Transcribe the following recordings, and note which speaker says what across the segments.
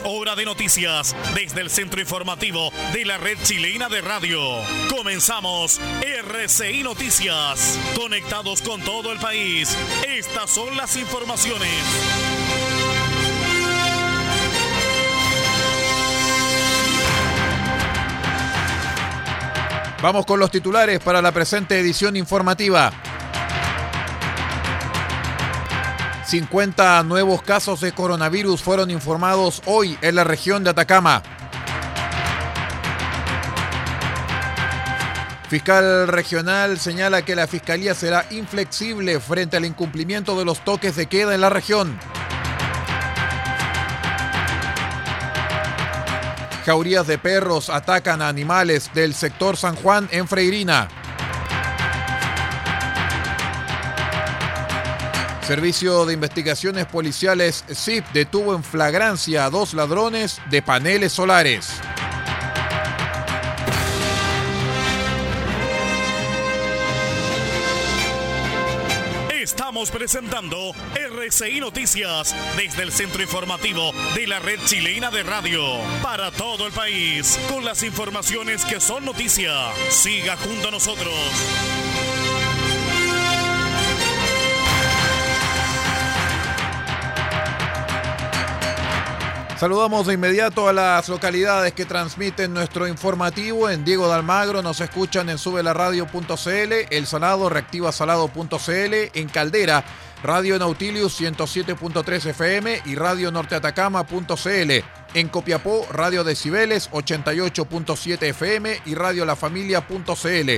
Speaker 1: Hora de noticias desde el centro informativo de la red chilena de radio. Comenzamos RCI Noticias. Conectados con todo el país. Estas son las informaciones.
Speaker 2: Vamos con los titulares para la presente edición informativa. 50 nuevos casos de coronavirus fueron informados hoy en la región de Atacama. Fiscal regional señala que la fiscalía será inflexible frente al incumplimiento de los toques de queda en la región. Jaurías de perros atacan a animales del sector San Juan en Freirina. Servicio de Investigaciones Policiales SIP detuvo en flagrancia a dos ladrones de paneles solares.
Speaker 1: Estamos presentando RCI Noticias desde el centro informativo de la red chilena de radio para todo el país con las informaciones que son noticia. Siga junto a nosotros.
Speaker 2: Saludamos de inmediato a las localidades que transmiten nuestro informativo. En Diego de Almagro nos escuchan en subelaradio.cl, El Salado, reactivasalado.cl, en Caldera, Radio Nautilius 107.3 FM y Radio Norteatacama.cl. En Copiapó, Radio Decibeles 88.7 FM y Radio La Familia.cl.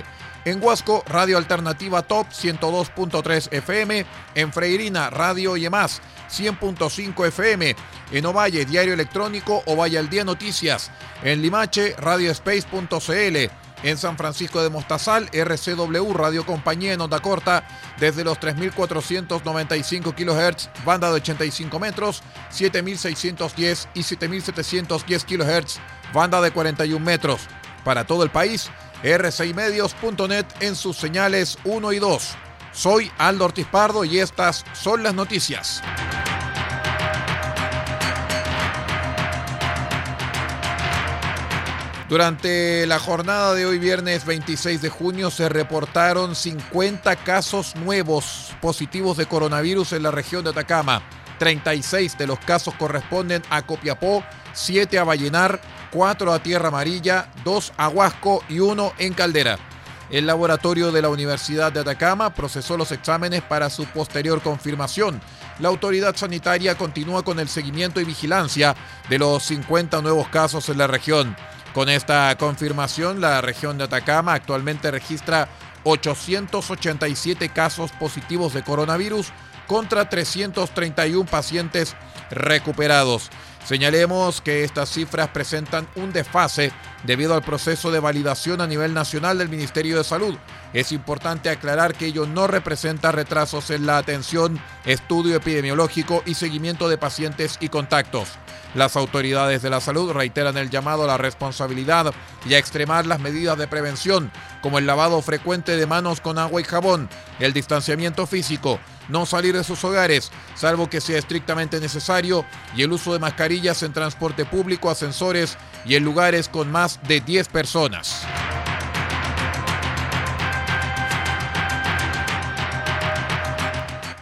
Speaker 2: En Huasco, Radio Alternativa Top 102.3 FM. En Freirina, Radio Yemás 100.5 FM. En Ovalle, Diario Electrónico Ovalle al Día Noticias. En Limache, radiospace.cl. En San Francisco de Mostazal, RCW Radio Compañía en onda corta desde los 3.495 kHz, banda de 85 metros, 7.610 y 7.710 kHz, banda de 41 metros. Para todo el país, r6medios.net en sus señales 1 y 2. Soy Aldo Ortiz Pardo y estas son las noticias. Durante la jornada de hoy, viernes 26 de junio, se reportaron 50 casos nuevos positivos de coronavirus en la región de Atacama. 36 de los casos corresponden a Copiapó, 7 a Vallenar, 4 a Tierra Amarilla, 2 a Huasco y 1 en Caldera. El laboratorio de la Universidad de Atacama procesó los exámenes para su posterior confirmación. La autoridad sanitaria continúa con el seguimiento y vigilancia de los 50 nuevos casos en la región. Con esta confirmación, la región de Atacama actualmente registra 887 casos positivos de coronavirus contra 331 pacientes recuperados. Señalemos que estas cifras presentan un desfase debido al proceso de validación a nivel nacional del Ministerio de Salud. Es importante aclarar que ello no representa retrasos en la atención, estudio epidemiológico y seguimiento de pacientes y contactos. Las autoridades de la salud reiteran el llamado a la responsabilidad y a extremar las medidas de prevención, como el lavado frecuente de manos con agua y jabón, el distanciamiento físico, no salir de sus hogares, salvo que sea estrictamente necesario, y el uso de mascarillas en transporte público, ascensores y en lugares con más de 10 personas.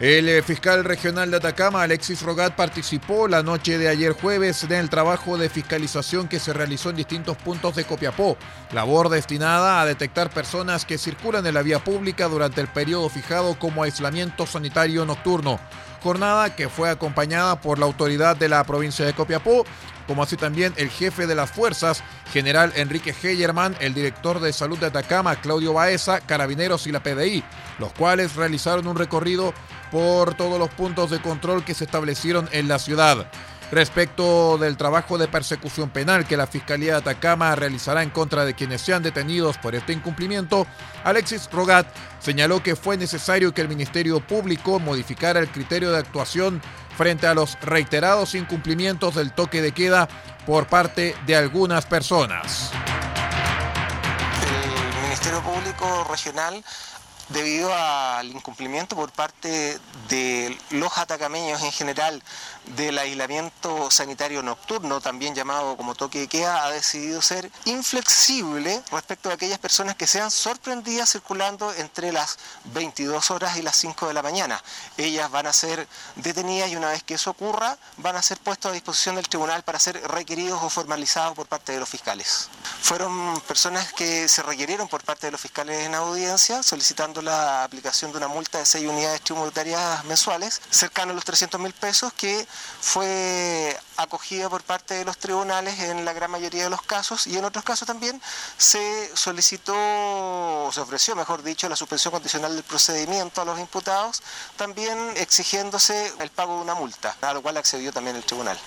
Speaker 2: El eh, fiscal regional de Atacama, Alexis Rogat, participó la noche de ayer jueves en el trabajo de fiscalización que se realizó en distintos puntos de Copiapó, labor destinada a detectar personas que circulan en la vía pública durante el periodo fijado como aislamiento sanitario nocturno. Jornada que fue acompañada por la autoridad de la provincia de Copiapó, como así también el jefe de las fuerzas, general Enrique Heyerman, el director de salud de Atacama, Claudio Baeza, carabineros y la PDI, los cuales realizaron un recorrido por todos los puntos de control que se establecieron en la ciudad. Respecto del trabajo de persecución penal que la Fiscalía de Atacama realizará en contra de quienes sean detenidos por este incumplimiento, Alexis Rogat señaló que fue necesario que el Ministerio Público modificara el criterio de actuación frente a los reiterados incumplimientos del toque de queda por parte de algunas personas.
Speaker 3: El Ministerio Público Regional debido al incumplimiento por parte de los atacameños en general del aislamiento sanitario nocturno, también llamado como toque de queda, ha decidido ser inflexible respecto a aquellas personas que sean sorprendidas circulando entre las 22 horas y las 5 de la mañana. Ellas van a ser detenidas y una vez que eso ocurra, van a ser puestos a disposición del tribunal para ser requeridos o formalizados por parte de los fiscales. Fueron personas que se requirieron por parte de los fiscales en audiencia solicitando la aplicación de una multa de 6 unidades tributarias mensuales, cercano a los 300 mil pesos, que fue acogida por parte de los tribunales en la gran mayoría de los casos y en otros casos también se solicitó, o se ofreció, mejor dicho, la suspensión condicional del procedimiento a los imputados, también exigiéndose el pago de una multa, a lo cual accedió también el tribunal.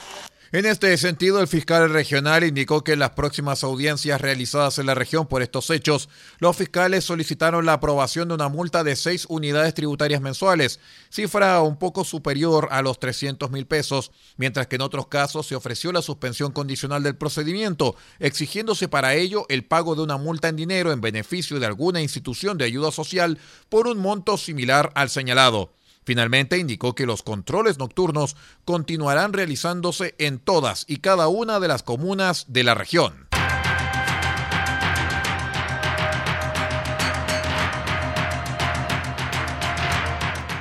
Speaker 2: En este sentido, el fiscal regional indicó que en las próximas audiencias realizadas en la región por estos hechos, los fiscales solicitaron la aprobación de una multa de seis unidades tributarias mensuales, cifra un poco superior a los 300 mil pesos, mientras que en otros casos se ofreció la suspensión condicional del procedimiento, exigiéndose para ello el pago de una multa en dinero en beneficio de alguna institución de ayuda social por un monto similar al señalado. Finalmente indicó que los controles nocturnos continuarán realizándose en todas y cada una de las comunas de la región.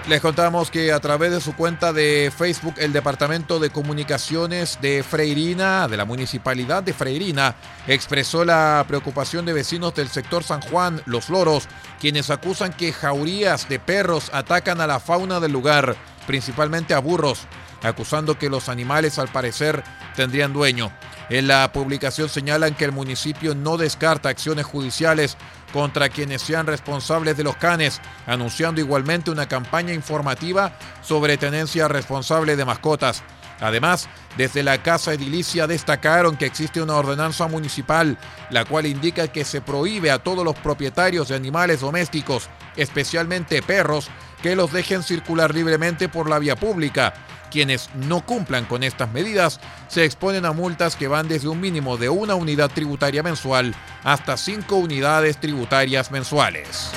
Speaker 2: Les contamos que a través de su cuenta de Facebook, el Departamento de Comunicaciones de Freirina, de la Municipalidad de Freirina, expresó la preocupación de vecinos del sector San Juan, Los Loros, quienes acusan que jaurías de perros atacan a la fauna del lugar, principalmente a burros, acusando que los animales al parecer tendrían dueño. En la publicación señalan que el municipio no descarta acciones judiciales contra quienes sean responsables de los canes, anunciando igualmente una campaña informativa sobre tenencia responsable de mascotas. Además, desde la Casa Edilicia destacaron que existe una ordenanza municipal, la cual indica que se prohíbe a todos los propietarios de animales domésticos, especialmente perros, que los dejen circular libremente por la vía pública quienes no cumplan con estas medidas se exponen a multas que van desde un mínimo de una unidad tributaria mensual hasta cinco unidades tributarias mensuales.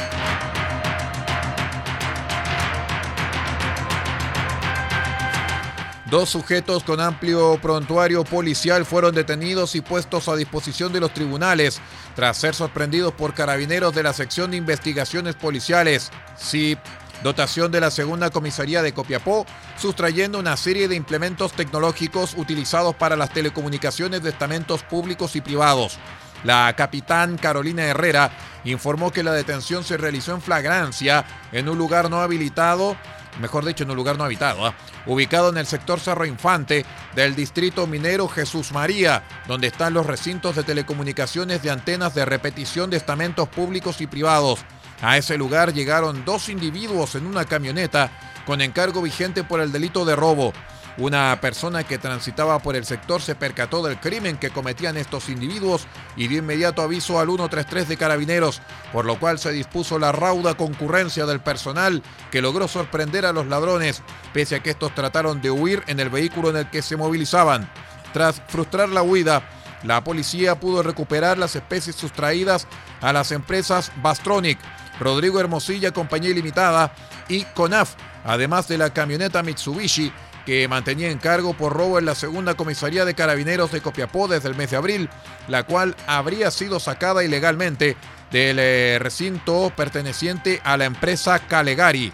Speaker 2: Dos sujetos con amplio prontuario policial fueron detenidos y puestos a disposición de los tribunales tras ser sorprendidos por carabineros de la sección de investigaciones policiales, SIP dotación de la segunda comisaría de Copiapó, sustrayendo una serie de implementos tecnológicos utilizados para las telecomunicaciones de estamentos públicos y privados. La capitán Carolina Herrera informó que la detención se realizó en flagrancia en un lugar no habilitado, mejor dicho, en un lugar no habitado, ¿ah? ubicado en el sector Cerro Infante del distrito minero Jesús María, donde están los recintos de telecomunicaciones de antenas de repetición de estamentos públicos y privados. A ese lugar llegaron dos individuos en una camioneta con encargo vigente por el delito de robo. Una persona que transitaba por el sector se percató del crimen que cometían estos individuos y dio inmediato aviso al 133 de carabineros, por lo cual se dispuso la rauda concurrencia del personal que logró sorprender a los ladrones, pese a que estos trataron de huir en el vehículo en el que se movilizaban. Tras frustrar la huida, la policía pudo recuperar las especies sustraídas a las empresas Bastronic, Rodrigo Hermosilla Compañía Limitada y CONAF, además de la camioneta Mitsubishi que mantenía en cargo por robo en la segunda comisaría de carabineros de Copiapó desde el mes de abril, la cual habría sido sacada ilegalmente del eh, recinto perteneciente a la empresa Calegari.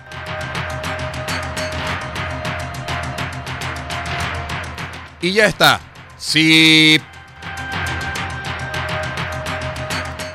Speaker 2: Y ya está. Sí.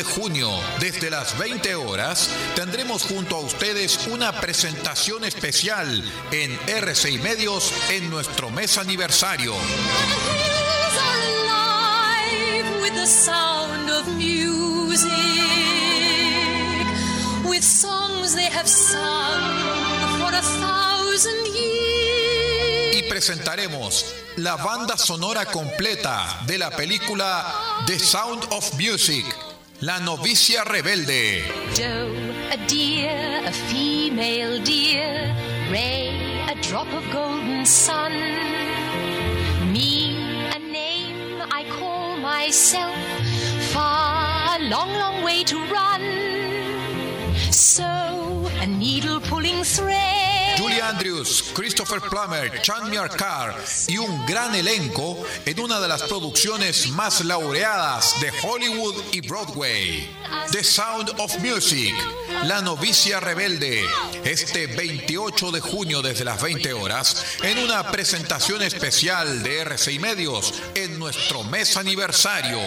Speaker 2: De junio, desde las 20 horas, tendremos junto a ustedes una presentación especial en RCI Medios en nuestro mes aniversario. Y presentaremos la banda sonora completa de la película The Sound of Music, La novicia rebelde.
Speaker 4: Doe, a deer, a female deer, Ray, a drop of golden sun. Me, a name I call myself, far, long, long way to run. So, a needle pulling thread.
Speaker 2: Julie Andrews, Christopher Plummer, Chan Carr y un gran elenco en una de las producciones más laureadas de Hollywood y Broadway. The Sound of Music, La novicia rebelde, este 28 de junio desde las 20 horas, en una presentación especial de RCI Medios en nuestro mes aniversario.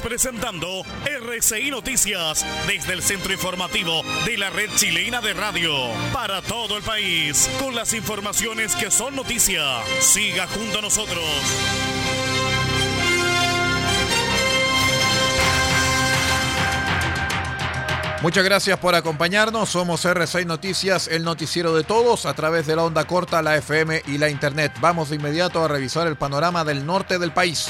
Speaker 1: Presentando RCI Noticias desde el centro informativo de la red chilena de radio para todo el país con las informaciones que son noticia. Siga junto a nosotros.
Speaker 2: Muchas gracias por acompañarnos. Somos R6 Noticias, el noticiero de todos a través de la onda corta, la FM y la Internet. Vamos de inmediato a revisar el panorama del norte del país.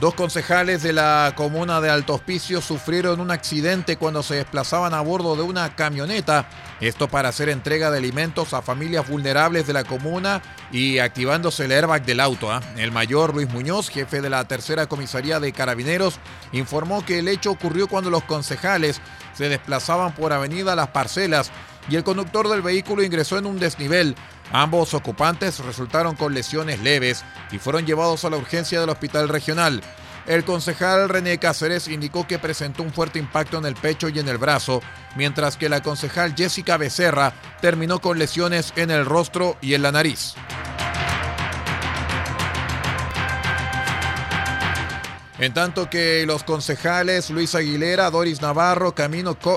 Speaker 2: Dos concejales de la comuna de Alto Hospicio sufrieron un accidente cuando se desplazaban a bordo de una camioneta. Esto para hacer entrega de alimentos a familias vulnerables de la comuna y activándose el airbag del auto. ¿ah? El mayor Luis Muñoz, jefe de la tercera comisaría de carabineros, informó que el hecho ocurrió cuando los concejales se desplazaban por Avenida Las Parcelas y el conductor del vehículo ingresó en un desnivel. Ambos ocupantes resultaron con lesiones leves y fueron llevados a la urgencia del hospital regional. El concejal René Cáceres indicó que presentó un fuerte impacto en el pecho y en el brazo, mientras que la concejal Jessica Becerra terminó con lesiones en el rostro y en la nariz. En tanto que los concejales Luis Aguilera, Doris Navarro,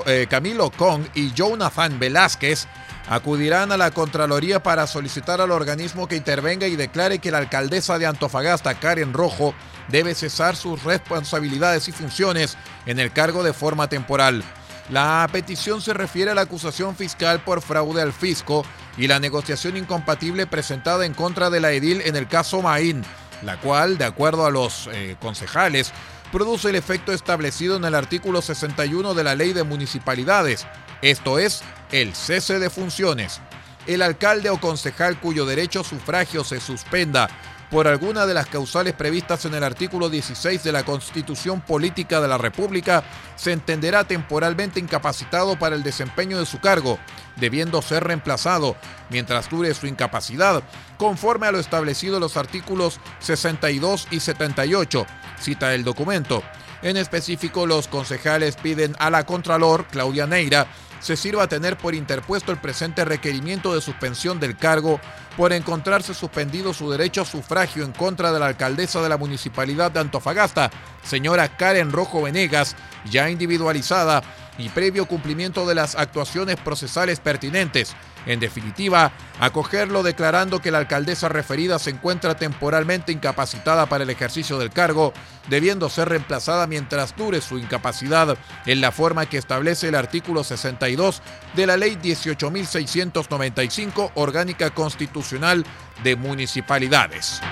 Speaker 2: eh, Camilo Kong y Jonathan Velázquez acudirán a la Contraloría para solicitar al organismo que intervenga y declare que la alcaldesa de Antofagasta, Karen Rojo, debe cesar sus responsabilidades y funciones en el cargo de forma temporal. La petición se refiere a la acusación fiscal por fraude al fisco y la negociación incompatible presentada en contra de la edil en el caso Maín, la cual, de acuerdo a los eh, concejales, produce el efecto establecido en el artículo 61 de la Ley de Municipalidades, esto es, el cese de funciones. El alcalde o concejal cuyo derecho sufragio se suspenda por alguna de las causales previstas en el artículo 16 de la Constitución Política de la República, se entenderá temporalmente incapacitado para el desempeño de su cargo, debiendo ser reemplazado mientras dure su incapacidad, conforme a lo establecido en los artículos 62 y 78, cita el documento. En específico, los concejales piden a la Contralor, Claudia Neira, se sirva a tener por interpuesto el presente requerimiento de suspensión del cargo por encontrarse suspendido su derecho a sufragio en contra de la alcaldesa de la Municipalidad de Antofagasta, señora Karen Rojo Venegas, ya individualizada y previo cumplimiento de las actuaciones procesales pertinentes. En definitiva, acogerlo declarando que la alcaldesa referida se encuentra temporalmente incapacitada para el ejercicio del cargo, debiendo ser reemplazada mientras dure su incapacidad en la forma que establece el artículo 62 de la Ley 18.695 Orgánica Constitucional de Municipalidades.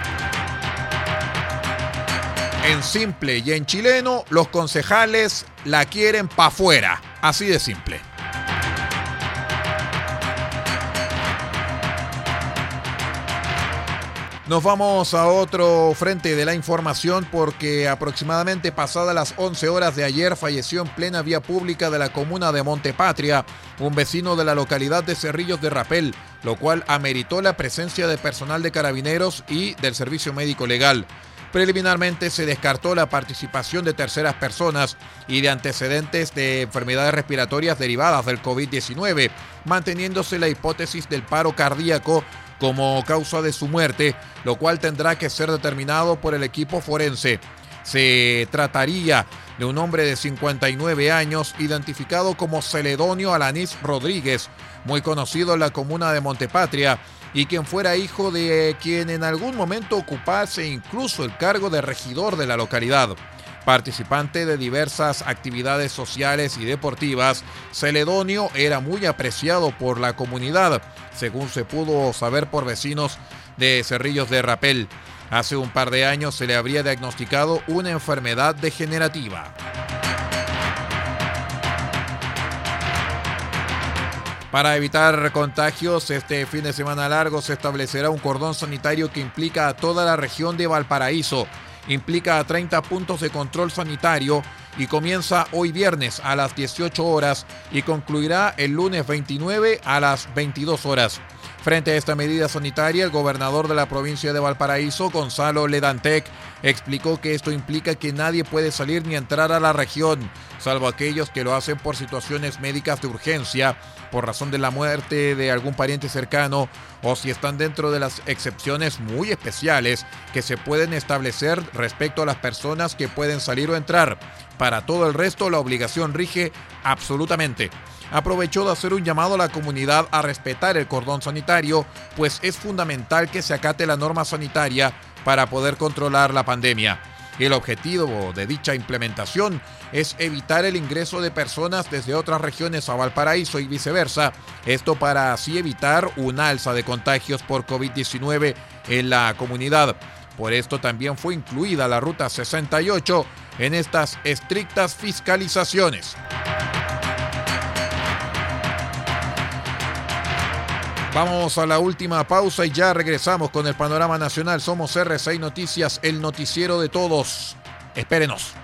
Speaker 2: En simple y en chileno, los concejales la quieren pa' afuera. Así de simple. Nos vamos a otro frente de la información porque aproximadamente pasadas las 11 horas de ayer falleció en plena vía pública de la comuna de Montepatria un vecino de la localidad de Cerrillos de Rapel, lo cual ameritó la presencia de personal de carabineros y del servicio médico legal. Preliminarmente se descartó la participación de terceras personas y de antecedentes de enfermedades respiratorias derivadas del COVID-19, manteniéndose la hipótesis del paro cardíaco como causa de su muerte, lo cual tendrá que ser determinado por el equipo forense. Se trataría de un hombre de 59 años identificado como Celedonio Alanís Rodríguez, muy conocido en la comuna de Montepatria, y quien fuera hijo de quien en algún momento ocupase incluso el cargo de regidor de la localidad. Participante de diversas actividades sociales y deportivas, Celedonio era muy apreciado por la comunidad, según se pudo saber por vecinos de Cerrillos de Rapel. Hace un par de años se le habría diagnosticado una enfermedad degenerativa. Para evitar contagios, este fin de semana largo se establecerá un cordón sanitario que implica a toda la región de Valparaíso implica a 30 puntos de control sanitario y comienza hoy viernes a las 18 horas y concluirá el lunes 29 a las 22 horas. Frente a esta medida sanitaria, el gobernador de la provincia de Valparaíso, Gonzalo Ledantec, explicó que esto implica que nadie puede salir ni entrar a la región, salvo aquellos que lo hacen por situaciones médicas de urgencia, por razón de la muerte de algún pariente cercano o si están dentro de las excepciones muy especiales que se pueden establecer respecto a las personas que pueden salir o entrar. Para todo el resto, la obligación rige absolutamente aprovechó de hacer un llamado a la comunidad a respetar el cordón sanitario, pues es fundamental que se acate la norma sanitaria para poder controlar la pandemia. El objetivo de dicha implementación es evitar el ingreso de personas desde otras regiones a Valparaíso y viceversa, esto para así evitar una alza de contagios por COVID-19 en la comunidad. Por esto también fue incluida la Ruta 68 en estas estrictas fiscalizaciones. Vamos a la última pausa y ya regresamos con el panorama nacional. Somos R6 Noticias, el noticiero de todos. Espérenos.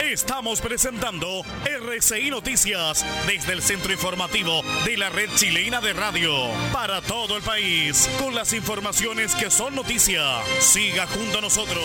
Speaker 1: Estamos presentando RCI Noticias desde el centro informativo de la red chilena de radio para todo el país con las informaciones que son noticia. Siga junto a nosotros.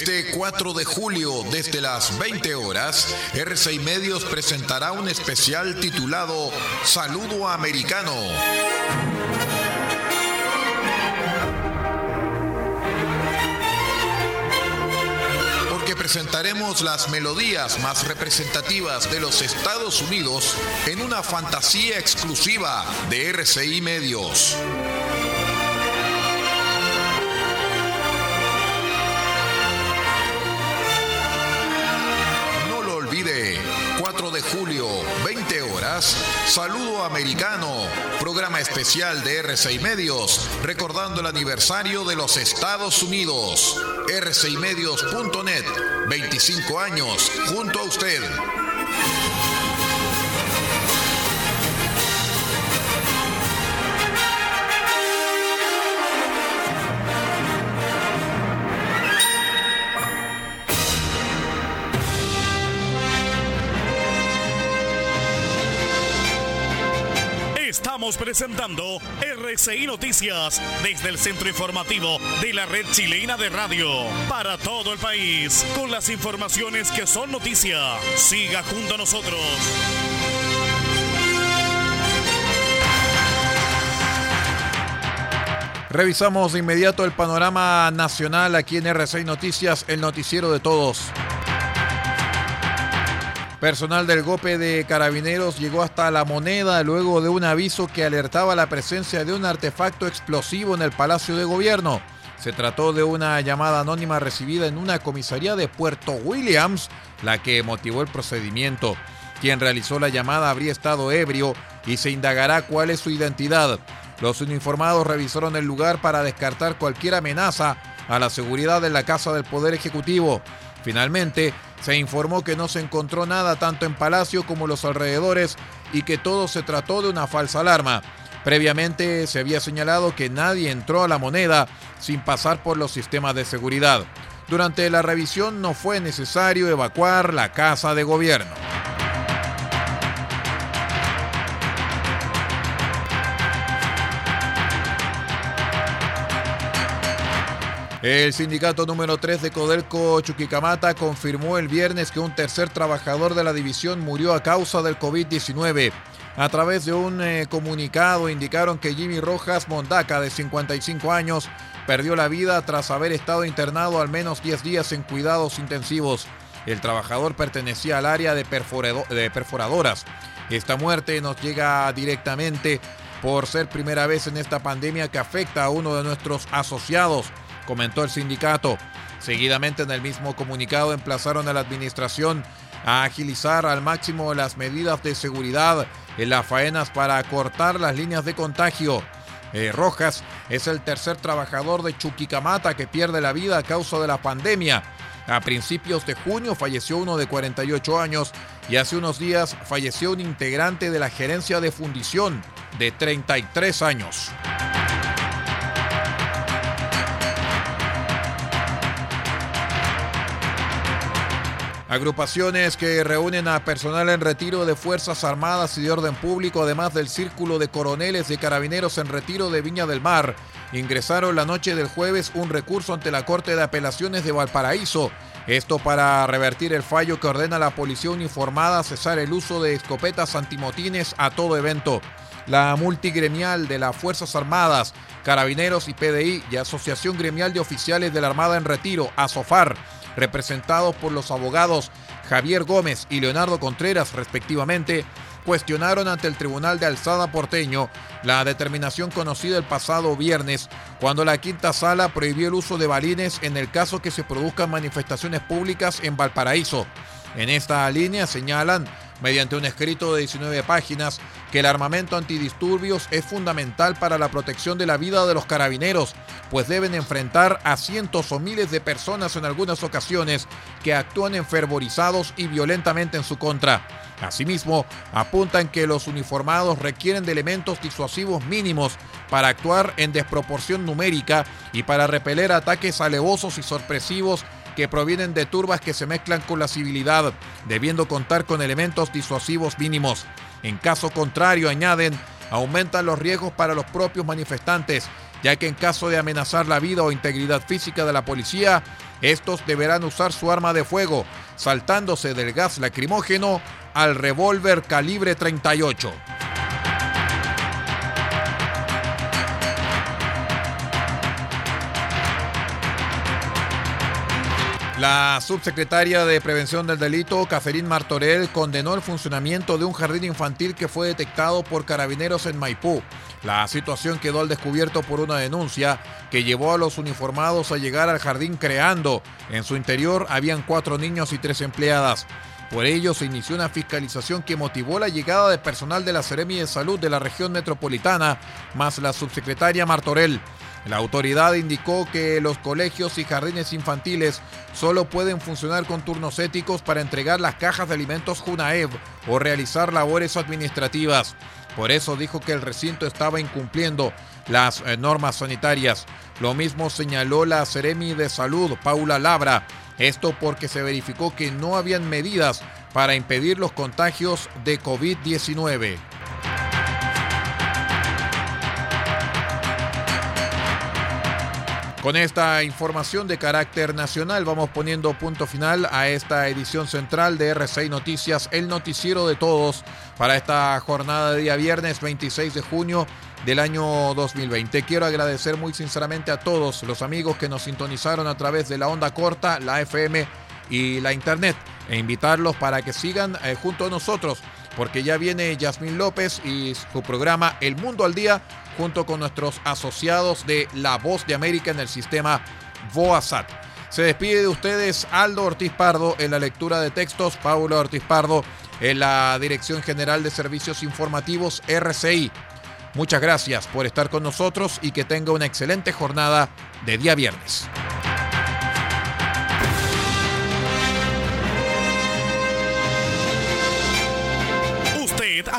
Speaker 2: Este 4 de julio, desde las 20 horas, R6 Medios presentará un especial titulado Saludo Americano. Porque presentaremos las melodías más representativas de los Estados Unidos en una fantasía exclusiva de RCI Medios. De julio, 20 horas, Saludo Americano, programa especial de R6 Medios, recordando el aniversario de los Estados Unidos. R6medios.net, 25 años, junto a usted.
Speaker 1: Presentando RCI Noticias desde el centro informativo de la red chilena de radio para todo el país con las informaciones que son noticia. Siga junto a nosotros.
Speaker 2: Revisamos de inmediato el panorama nacional aquí en R6 Noticias, el noticiero de todos. Personal del GOPE de Carabineros llegó hasta la moneda luego de un aviso que alertaba la presencia de un artefacto explosivo en el Palacio de Gobierno. Se trató de una llamada anónima recibida en una comisaría de Puerto Williams, la que motivó el procedimiento. Quien realizó la llamada habría estado ebrio y se indagará cuál es su identidad. Los uniformados revisaron el lugar para descartar cualquier amenaza a la seguridad de la Casa del Poder Ejecutivo. Finalmente, se informó que no se encontró nada tanto en Palacio como los alrededores y que todo se trató de una falsa alarma. Previamente se había señalado que nadie entró a la moneda sin pasar por los sistemas de seguridad. Durante la revisión no fue necesario evacuar la casa de gobierno. El sindicato número 3 de Codelco Chuquicamata confirmó el viernes que un tercer trabajador de la división murió a causa del COVID-19. A través de un eh, comunicado indicaron que Jimmy Rojas Mondaca, de 55 años, perdió la vida tras haber estado internado al menos 10 días en cuidados intensivos. El trabajador pertenecía al área de, perforado- de perforadoras. Esta muerte nos llega directamente por ser primera vez en esta pandemia que afecta a uno de nuestros asociados comentó el sindicato. Seguidamente en el mismo comunicado emplazaron a la administración a agilizar al máximo las medidas de seguridad en las faenas para cortar las líneas de contagio. Eh, Rojas es el tercer trabajador de Chuquicamata que pierde la vida a causa de la pandemia. A principios de junio falleció uno de 48 años y hace unos días falleció un integrante de la gerencia de fundición de 33 años. Agrupaciones que reúnen a personal en retiro de Fuerzas Armadas y de Orden Público, además del Círculo de Coroneles de Carabineros en retiro de Viña del Mar, ingresaron la noche del jueves un recurso ante la Corte de Apelaciones de Valparaíso. Esto para revertir el fallo que ordena a la policía uniformada cesar el uso de escopetas antimotines a todo evento. La multigremial de las Fuerzas Armadas, Carabineros y PDI y Asociación Gremial de Oficiales de la Armada en Retiro, ASOFAR, representados por los abogados Javier Gómez y Leonardo Contreras respectivamente, cuestionaron ante el Tribunal de Alzada porteño la determinación conocida el pasado viernes cuando la quinta sala prohibió el uso de balines en el caso que se produzcan manifestaciones públicas en Valparaíso. En esta línea señalan mediante un escrito de 19 páginas que el armamento antidisturbios es fundamental para la protección de la vida de los carabineros, pues deben enfrentar a cientos o miles de personas en algunas ocasiones que actúan enfervorizados y violentamente en su contra. Asimismo, apuntan que los uniformados requieren de elementos disuasivos mínimos para actuar en desproporción numérica y para repeler ataques alevosos y sorpresivos que provienen de turbas que se mezclan con la civilidad, debiendo contar con elementos disuasivos mínimos. En caso contrario, añaden, aumentan los riesgos para los propios manifestantes, ya que en caso de amenazar la vida o integridad física de la policía, estos deberán usar su arma de fuego, saltándose del gas lacrimógeno al revólver calibre 38. La subsecretaria de Prevención del Delito, Cacerín Martorell, condenó el funcionamiento de un jardín infantil que fue detectado por carabineros en Maipú. La situación quedó al descubierto por una denuncia que llevó a los uniformados a llegar al jardín creando. En su interior habían cuatro niños y tres empleadas. Por ello se inició una fiscalización que motivó la llegada de personal de la Seremi de Salud de la región metropolitana, más la subsecretaria Martorell. La autoridad indicó que los colegios y jardines infantiles solo pueden funcionar con turnos éticos para entregar las cajas de alimentos Junaev o realizar labores administrativas. Por eso dijo que el recinto estaba incumpliendo las eh, normas sanitarias. Lo mismo señaló la Seremi de Salud, Paula Labra. Esto porque se verificó que no habían medidas para impedir los contagios de COVID-19. Con esta información de carácter nacional vamos poniendo punto final a esta edición central de R6 Noticias, el noticiero de todos para esta jornada de día viernes 26 de junio del año 2020. Quiero agradecer muy sinceramente a todos los amigos que nos sintonizaron a través de la onda corta, la FM y la internet e invitarlos para que sigan eh, junto a nosotros porque ya viene Yasmín López y su programa El Mundo al Día junto con nuestros asociados de La Voz de América en el sistema VOASAT. Se despide de ustedes Aldo Ortiz Pardo en la lectura de textos, Paulo Ortiz Pardo en la Dirección General de Servicios Informativos RCI. Muchas gracias por estar con nosotros y que tenga una excelente jornada de día viernes.